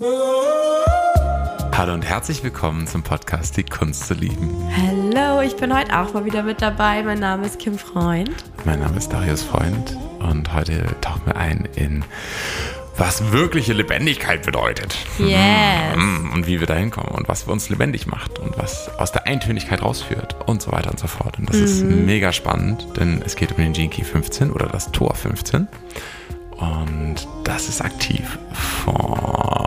Hallo und herzlich willkommen zum Podcast Die Kunst zu lieben. Hallo, ich bin heute auch mal wieder mit dabei. Mein Name ist Kim Freund. Mein Name ist Darius Freund und heute tauchen wir ein in was wirkliche Lebendigkeit bedeutet. Yes. Mm, Und wie wir da hinkommen und was uns lebendig macht und was aus der Eintönigkeit rausführt und so weiter und so fort. Und das ist mega spannend, denn es geht um den Gene Key 15 oder das Tor 15. Und das ist aktiv von.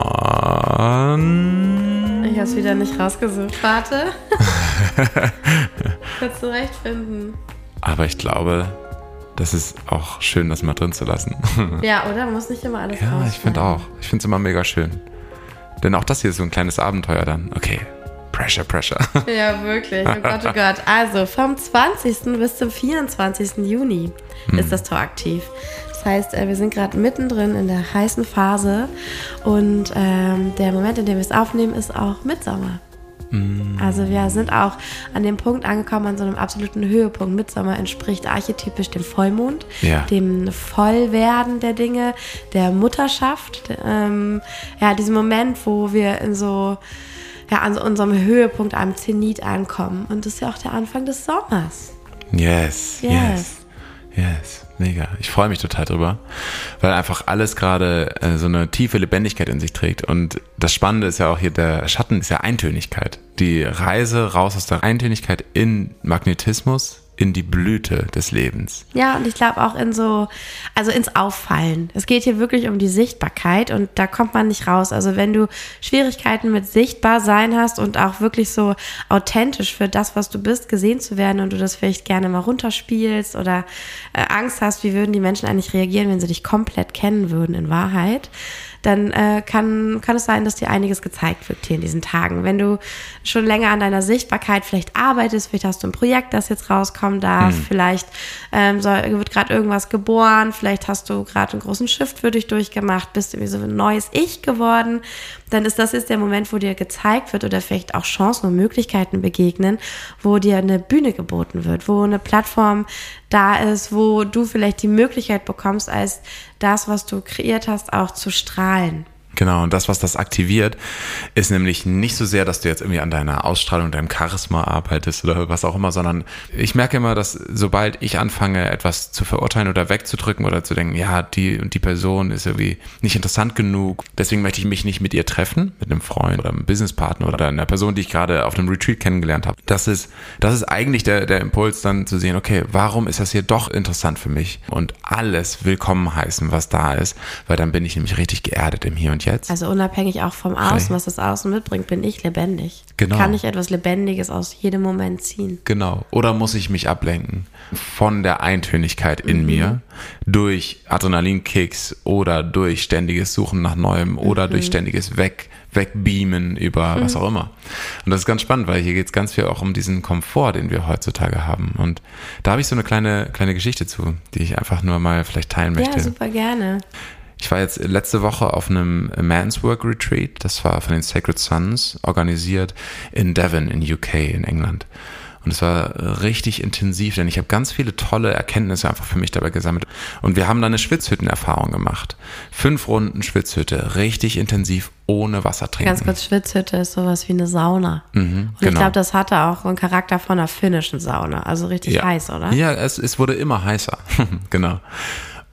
Ich habe es wieder nicht rausgesucht. Warte. Kannst du recht finden. Aber ich glaube, das ist auch schön, das mal drin zu lassen. Ja, oder? Muss nicht immer alles Ja, ich finde auch. Ich finde es immer mega schön. Denn auch das hier ist so ein kleines Abenteuer dann. Okay, Pressure, Pressure. Ja, wirklich. Oh Gott, oh Gott. Also, vom 20. bis zum 24. Juni ist das Tor aktiv. Das heißt, äh, wir sind gerade mittendrin in der heißen Phase und ähm, der Moment, in dem wir es aufnehmen, ist auch Mitsommer. Also wir sind auch an dem Punkt angekommen, an so einem absoluten Höhepunkt. Mitsommer entspricht archetypisch dem Vollmond, Ja. dem Vollwerden der Dinge, der Mutterschaft. Ähm, ja, diesem Moment, wo wir in so, ja, an unserem Höhepunkt am Zenit ankommen. Und das ist ja auch der Anfang des Sommers. Yes, yes, Yes. Yes, mega. Ich freue mich total drüber, weil einfach alles gerade äh, so eine tiefe Lebendigkeit in sich trägt. Und das Spannende ist ja auch hier, der Schatten ist ja Eintönigkeit. Die Reise raus aus der Eintönigkeit in Magnetismus, in die Blüte des Lebens. Ja, und ich glaube auch in so, also ins Auffallen. Es geht hier wirklich um die Sichtbarkeit und da kommt man nicht raus. Also wenn du Schwierigkeiten mit sichtbar sein hast und auch wirklich so authentisch für das, was du bist, gesehen zu werden und du das vielleicht gerne mal runterspielst oder äh, Angst hast, wie würden die Menschen eigentlich reagieren, wenn sie dich komplett kennen würden in Wahrheit, dann äh, kann, kann es sein, dass dir einiges gezeigt wird hier in diesen Tagen. Wenn du schon länger an deiner Sichtbarkeit vielleicht arbeitest, vielleicht hast du ein Projekt, das jetzt rauskommen darf, vielleicht ähm, soll, wird gerade irgendwas geboren, vielleicht hast du gerade einen großen Shift für dich durchgemacht, bist irgendwie so ein neues Ich geworden, dann ist das jetzt der Moment, wo dir gezeigt wird oder vielleicht auch Chancen und Möglichkeiten begegnen, wo dir eine Bühne geboten wird, wo eine Plattform da ist, wo du vielleicht die Möglichkeit bekommst, als das, was du kreiert hast, auch zu strahlen. Genau, und das, was das aktiviert, ist nämlich nicht so sehr, dass du jetzt irgendwie an deiner Ausstrahlung, deinem Charisma arbeitest oder was auch immer, sondern ich merke immer, dass sobald ich anfange, etwas zu verurteilen oder wegzudrücken oder zu denken, ja, die und die Person ist irgendwie nicht interessant genug, deswegen möchte ich mich nicht mit ihr treffen, mit einem Freund oder einem Businesspartner oder einer Person, die ich gerade auf einem Retreat kennengelernt habe. Das ist, das ist eigentlich der, der Impuls dann zu sehen, okay, warum ist das hier doch interessant für mich? Und alles willkommen heißen, was da ist, weil dann bin ich nämlich richtig geerdet im Hier und Jetzt. Also unabhängig auch vom Außen, was das Außen mitbringt, bin ich lebendig. Genau. Kann ich etwas Lebendiges aus jedem Moment ziehen. Genau. Oder muss ich mich ablenken von der Eintönigkeit in mir durch Adrenalinkicks oder durch ständiges Suchen nach Neuem oder durch ständiges Weg, Wegbeamen über was auch immer. Und das ist ganz spannend, weil hier geht es ganz viel auch um diesen Komfort, den wir heutzutage haben. Und da habe ich so eine kleine, kleine Geschichte zu, die ich einfach nur mal vielleicht teilen möchte. Ja, super gerne. Ich war jetzt letzte Woche auf einem Man's Work Retreat, das war von den Sacred Sons organisiert in Devon in UK in England. Und es war richtig intensiv, denn ich habe ganz viele tolle Erkenntnisse einfach für mich dabei gesammelt. Und wir haben da eine Schwitzhüttenerfahrung gemacht. Fünf Runden Schwitzhütte, richtig intensiv, ohne Wasser trinken. Ganz kurz, Schwitzhütte ist sowas wie eine Sauna. und ich genau. glaube, das hatte auch einen Charakter von einer finnischen Sauna. Also richtig ja. heiß, oder? Ja, es, es wurde immer heißer. genau.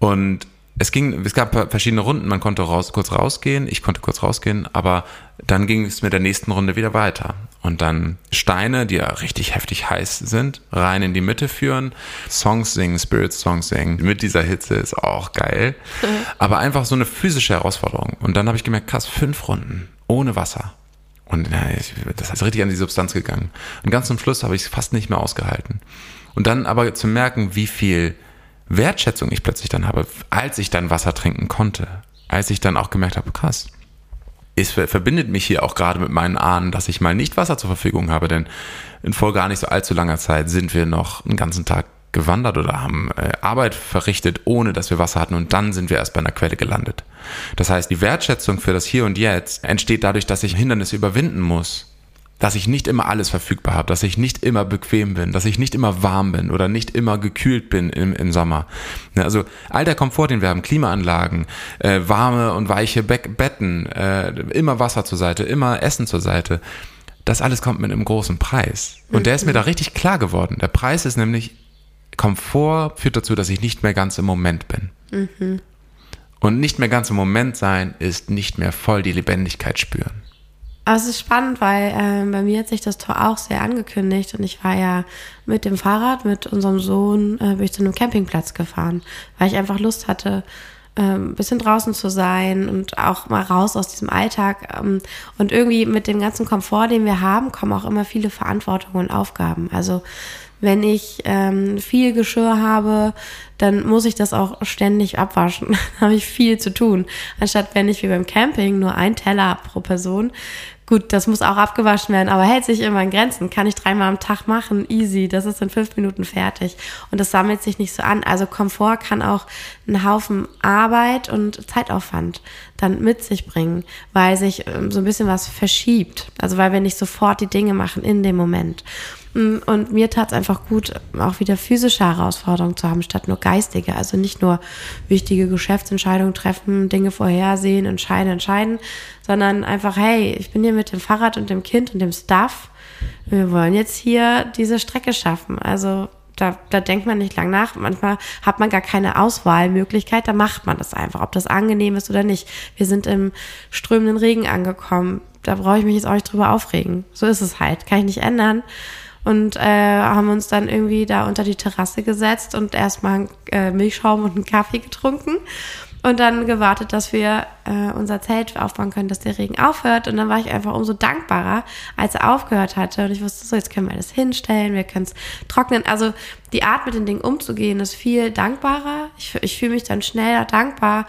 Und es ging, es gab verschiedene Runden, man konnte raus, kurz rausgehen, ich konnte kurz rausgehen, aber dann ging es mit der nächsten Runde wieder weiter. Und dann Steine, die ja richtig heftig heiß sind, rein in die Mitte führen, Songs singen, Spirit Songs singen. Mit dieser Hitze ist auch geil. Aber einfach so eine physische Herausforderung. Und dann habe ich gemerkt, krass, fünf Runden ohne Wasser. Und na, ich, das ist richtig an die Substanz gegangen. Und ganz zum Schluss habe ich es fast nicht mehr ausgehalten. Und dann aber zu merken, wie viel Wertschätzung ich plötzlich dann habe, als ich dann Wasser trinken konnte. Als ich dann auch gemerkt habe, krass, es ver- verbindet mich hier auch gerade mit meinen Ahnen, dass ich mal nicht Wasser zur Verfügung habe, denn in vor gar nicht so allzu langer Zeit sind wir noch einen ganzen Tag gewandert oder haben äh, Arbeit verrichtet, ohne dass wir Wasser hatten und dann sind wir erst bei einer Quelle gelandet. Das heißt, die Wertschätzung für das Hier und Jetzt entsteht dadurch, dass ich Hindernisse überwinden muss, dass ich nicht immer alles verfügbar habe, dass ich nicht immer bequem bin, dass ich nicht immer warm bin oder nicht immer gekühlt bin im, im Sommer. Ne, also all der Komfort, den wir haben, Klimaanlagen, äh, warme und weiche Be Betten, äh, immer Wasser zur Seite, immer Essen zur Seite, das alles kommt mit einem großen Preis. Und der ist mir da richtig klar geworden. Der Preis ist nämlich, Komfort führt dazu, dass ich nicht mehr ganz im Moment bin. Mhm. Und nicht mehr ganz im Moment sein ist nicht mehr voll die Lebendigkeit spüren. Aber es ist spannend, weil äh, bei mir hat sich das Tor auch sehr angekündigt und ich war ja mit dem Fahrrad, mit unserem Sohn, äh, bin ich zu einem Campingplatz gefahren, weil ich einfach Lust hatte, äh, ein bisschen draußen zu sein und auch mal raus aus diesem Alltag. Ähm, und irgendwie mit dem ganzen Komfort, den wir haben, kommen auch immer viele Verantwortungen und Aufgaben. Also wenn ich ähm, viel Geschirr habe, dann muss ich das auch ständig abwaschen. da habe ich viel zu tun. Anstatt wenn ich wie beim Camping nur ein Teller pro Person, Gut, das muss auch abgewaschen werden, aber hält sich immer in Grenzen. Kann ich dreimal am Tag machen, easy. Das ist in fünf Minuten fertig. Und das sammelt sich nicht so an. Also Komfort kann auch einen Haufen Arbeit und Zeitaufwand dann mit sich bringen, weil sich ähm, so ein bisschen was verschiebt. Also weil wir nicht sofort die Dinge machen in dem Moment. Mm, und mir tat es einfach gut, auch wieder physische Herausforderungen zu haben, statt nur geistige. Also nicht nur wichtige Geschäftsentscheidungen treffen, Dinge vorhersehen, entscheiden, entscheiden, sondern einfach, hey, ich bin hier mit dem Fahrrad und dem Kind und dem Stuff. Wir wollen jetzt hier diese Strecke schaffen. Also da, da denkt man nicht lang nach. Manchmal hat man gar keine Auswahlmöglichkeit, da macht man das einfach, ob das angenehm ist oder nicht. Wir sind im strömenden Regen angekommen. Da brauche ich mich jetzt auch nicht drüber aufregen. So ist es halt. Kann ich nicht ändern und äh, haben uns dann irgendwie da unter die Terrasse gesetzt und erstmal äh, Milchschaum und einen Kaffee getrunken und dann gewartet, dass wir äh, unser Zelt aufbauen können, dass der Regen aufhört. Und dann war ich einfach umso dankbarer, als er aufgehört hatte. Und ich wusste so, jetzt können wir das hinstellen, wir können es trocknen. Also die Art, mit den Dingen umzugehen, ist viel dankbarer. Ich, ich fühle mich dann schneller dankbar,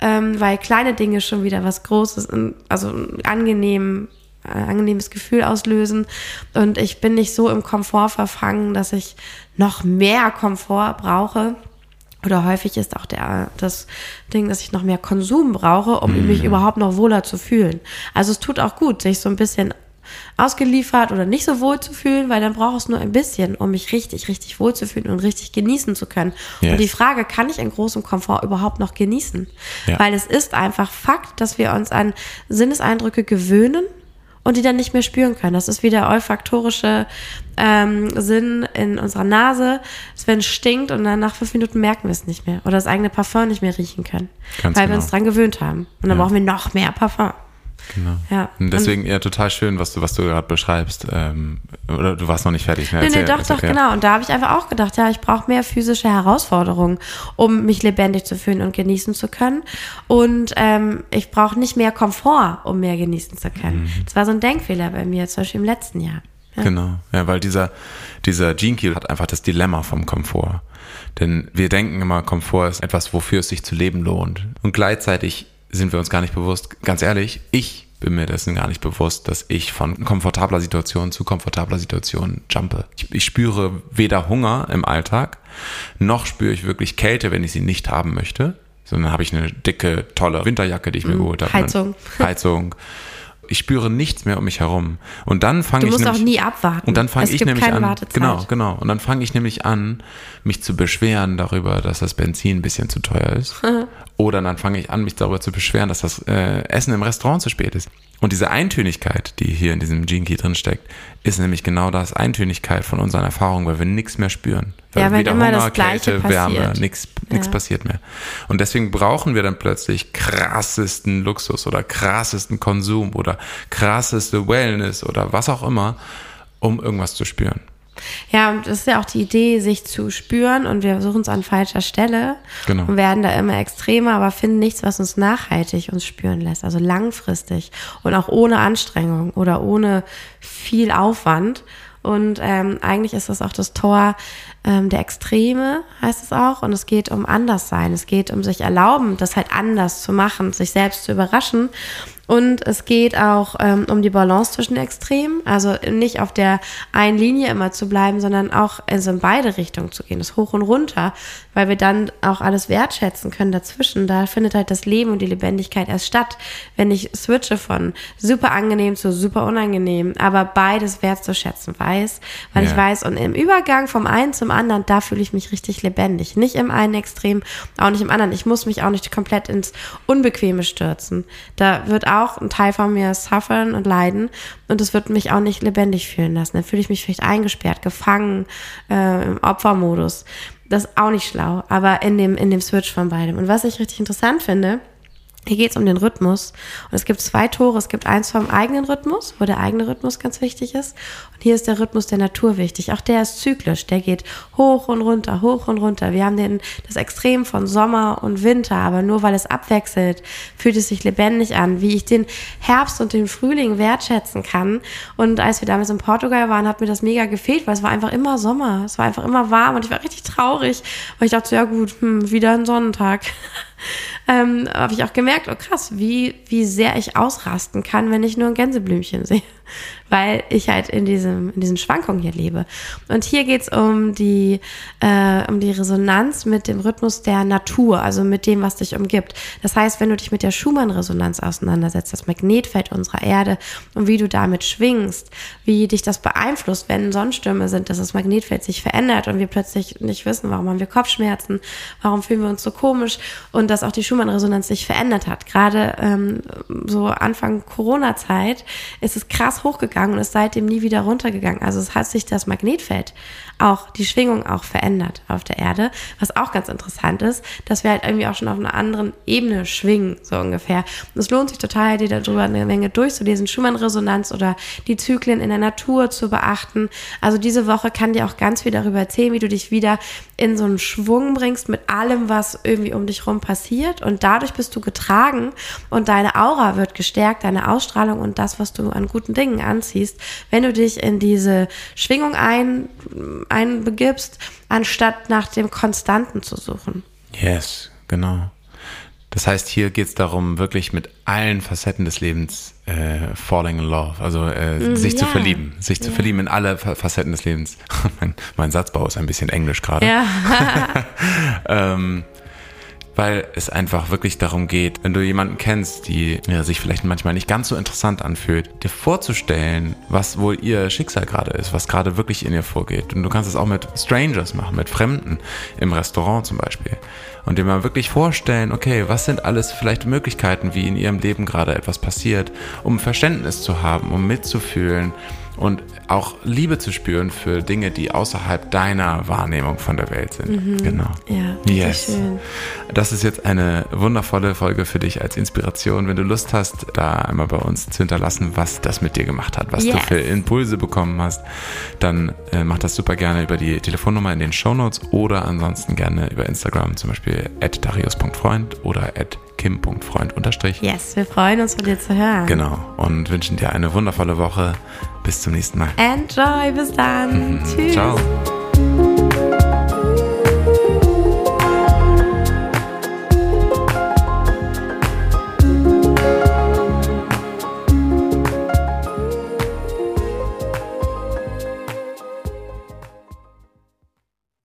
ähm, weil kleine Dinge schon wieder was Großes, also angenehm angenehmes Gefühl auslösen. Und ich bin nicht so im Komfort verfangen, dass ich noch mehr Komfort brauche. Oder häufig ist auch der, das Ding, dass ich noch mehr Konsum brauche, um mhm. mich überhaupt noch wohler zu fühlen. Also es tut auch gut, sich so ein bisschen ausgeliefert oder nicht so wohl zu fühlen, weil dann brauche ich es nur ein bisschen, um mich richtig, richtig wohl zu fühlen und richtig genießen zu können. Yes. Und die Frage, kann ich in großem Komfort überhaupt noch genießen? Ja. Weil es ist einfach Fakt, dass wir uns an Sinneseindrücke gewöhnen und die dann nicht mehr spüren können. Das ist wie der olfaktorische ähm, Sinn in unserer Nase, dass wenn es stinkt und dann nach fünf Minuten merken wir es nicht mehr oder das eigene Parfum nicht mehr riechen können, Ganz weil genau. wir uns dran gewöhnt haben. Und dann ja. brauchen wir noch mehr Parfum. Genau. Ja. Und deswegen ja total schön, was du, was du gerade beschreibst. Ähm, oder du warst noch nicht fertig. Ne? Nee, nee, doch, doch, genau. Und da habe ich einfach auch gedacht, ja, ich brauche mehr physische Herausforderungen, um mich lebendig zu fühlen und genießen zu können. Und ähm, ich brauche nicht mehr Komfort, um mehr genießen zu können. Mhm. Das war so ein Denkfehler bei mir, zum Beispiel im letzten Jahr. Ja. Genau, ja, weil dieser, dieser Gene Key hat einfach das Dilemma vom Komfort. Denn wir denken immer, Komfort ist etwas, wofür es sich zu leben lohnt. Und gleichzeitig sind wir uns gar nicht bewusst, ganz ehrlich, ich bin mir dessen gar nicht bewusst, dass ich von komfortabler Situation zu komfortabler Situation jumpe. Ich, ich, spüre weder Hunger im Alltag, noch spüre ich wirklich Kälte, wenn ich sie nicht haben möchte. Sondern habe ich eine dicke, tolle Winterjacke, die ich mir mm, geholt habe. Heizung. Heizung. Ich spüre nichts mehr um mich herum. Und dann fange ich. Du musst nämlich, auch nie abwarten. Und dann fange ich nämlich an. Wartezeit. Genau, genau. Und dann fange ich nämlich an, mich zu beschweren darüber, dass das Benzin ein bisschen zu teuer ist. Oder dann fange ich an, mich darüber zu beschweren, dass das äh, Essen im Restaurant zu spät ist. Und diese Eintönigkeit, die hier in diesem Gene Key drin steckt, ist nämlich genau das, Eintönigkeit von unseren Erfahrungen, weil wir nichts mehr spüren. Weil ja, wenn weder immer Hunger, das Kälte, passiert. Wärme, nichts ja. passiert mehr. Und deswegen brauchen wir dann plötzlich krassesten Luxus oder krassesten Konsum oder krasseste Wellness oder was auch immer, um irgendwas zu spüren. Ja, und das ist ja auch die Idee, sich zu spüren und wir suchen es an falscher Stelle genau. und werden da immer extremer, aber finden nichts, was uns nachhaltig uns spüren lässt, also langfristig und auch ohne Anstrengung oder ohne viel Aufwand. Und ähm, eigentlich ist das auch das Tor ähm, der Extreme, heißt es auch. Und es geht um Anderssein. Es geht um sich erlauben, das halt anders zu machen, sich selbst zu überraschen. Und es geht auch ähm, um die Balance zwischen Extremen, also nicht auf der einen Linie immer zu bleiben, sondern auch also in beide Richtungen zu gehen, das hoch und runter, weil wir dann auch alles wertschätzen können dazwischen. Da findet halt das Leben und die Lebendigkeit erst statt, wenn ich switche von super angenehm zu super unangenehm, aber beides wertzuschätzen weiß, weil ja. ich weiß, und im Übergang vom einen zum anderen, da fühle ich mich richtig lebendig. Nicht im einen Extrem, auch nicht im anderen. Ich muss mich auch nicht komplett ins Unbequeme stürzen. Da wird auch ein Teil von mir suffern und leiden und es wird mich auch nicht lebendig fühlen lassen. Dann fühle ich mich vielleicht eingesperrt, gefangen, äh, im Opfermodus. Das ist auch nicht schlau, aber in dem, in dem Switch von beidem. Und was ich richtig interessant finde, hier geht es um den Rhythmus. Und es gibt zwei Tore. Es gibt eins vom eigenen Rhythmus, wo der eigene Rhythmus ganz wichtig ist. Und hier ist der Rhythmus der Natur wichtig. Auch der ist zyklisch. Der geht hoch und runter, hoch und runter. Wir haben den, das Extrem von Sommer und Winter. Aber nur weil es abwechselt, fühlt es sich lebendig an. Wie ich den Herbst und den Frühling wertschätzen kann. Und als wir damals in Portugal waren, hat mir das mega gefehlt, weil es war einfach immer Sommer. Es war einfach immer warm und ich war richtig traurig. Weil ich dachte, ja gut, hm, wieder ein Sonnentag. ähm, habe ich auch gemerkt, oh krass, wie, wie sehr ich ausrasten kann, wenn ich nur ein Gänseblümchen sehe weil ich halt in diesem in diesen Schwankungen hier lebe. Und hier geht's um die äh, um die Resonanz mit dem Rhythmus der Natur, also mit dem, was dich umgibt. Das heißt, wenn du dich mit der Schumann-Resonanz auseinandersetzt, das Magnetfeld unserer Erde und wie du damit schwingst, wie dich das beeinflusst, wenn Sonnenstürme sind, dass das Magnetfeld sich verändert und wir plötzlich nicht wissen, warum haben wir Kopfschmerzen, warum fühlen wir uns so komisch und dass auch die Schumann-Resonanz sich verändert hat. Gerade ähm, so Anfang Corona-Zeit ist es krass hochgegangen und ist seitdem nie wieder runtergegangen. Also es hat sich das Magnetfeld auch, die Schwingung auch verändert auf der Erde, was auch ganz interessant ist, dass wir halt irgendwie auch schon auf einer anderen Ebene schwingen, so ungefähr. Und es lohnt sich total, dir darüber eine Menge durchzulesen, Schumann-Resonanz oder die Zyklen in der Natur zu beachten. Also diese Woche kann dir auch ganz viel darüber erzählen, wie du dich wieder in so einen Schwung bringst mit allem, was irgendwie um dich rum passiert und dadurch bist du getragen und deine Aura wird gestärkt, deine Ausstrahlung und das, was du an guten Dingen anziehst, wenn du dich in diese Schwingung ein, einbegibst, anstatt nach dem Konstanten zu suchen. Yes, genau. Das heißt, hier geht es darum, wirklich mit allen Facetten des Lebens äh, falling in love, also äh, mm, sich ja. zu verlieben, sich zu verlieben in alle Facetten des Lebens. mein, mein, Satzbau ist ein bisschen englisch gerade. Ja. ähm, weil es einfach wirklich darum geht, wenn du jemanden kennst, die ja, sich vielleicht manchmal nicht ganz so interessant anfühlt, dir vorzustellen, was wohl ihr Schicksal gerade ist, was gerade wirklich in ihr vorgeht. Und du kannst es auch mit Strangers machen, mit Fremden, im Restaurant zum Beispiel. Und dir mal wirklich vorstellen, okay, was sind alles vielleicht Möglichkeiten, wie in ihrem Leben gerade etwas passiert, um Verständnis zu haben, um mitzufühlen und auch Liebe zu spüren für Dinge, die außerhalb deiner Wahrnehmung von der Welt sind. Mhm. Genau. Ja, yes. schön. Das ist jetzt eine wundervolle Folge für dich als Inspiration. Wenn du Lust hast, da einmal bei uns zu hinterlassen, was das mit dir gemacht hat, was yes. du für Impulse bekommen hast, dann äh, mach das super gerne über die Telefonnummer in den Shownotes oder ansonsten gerne über Instagram, zum Beispiel at darius.freund oder at kim.freund Yes, wir freuen uns von dir zu hören. Genau. Und wünschen dir eine wundervolle Woche. Bis zum nächsten Mal. Enjoy, bis dann. Tschüss. Ciao.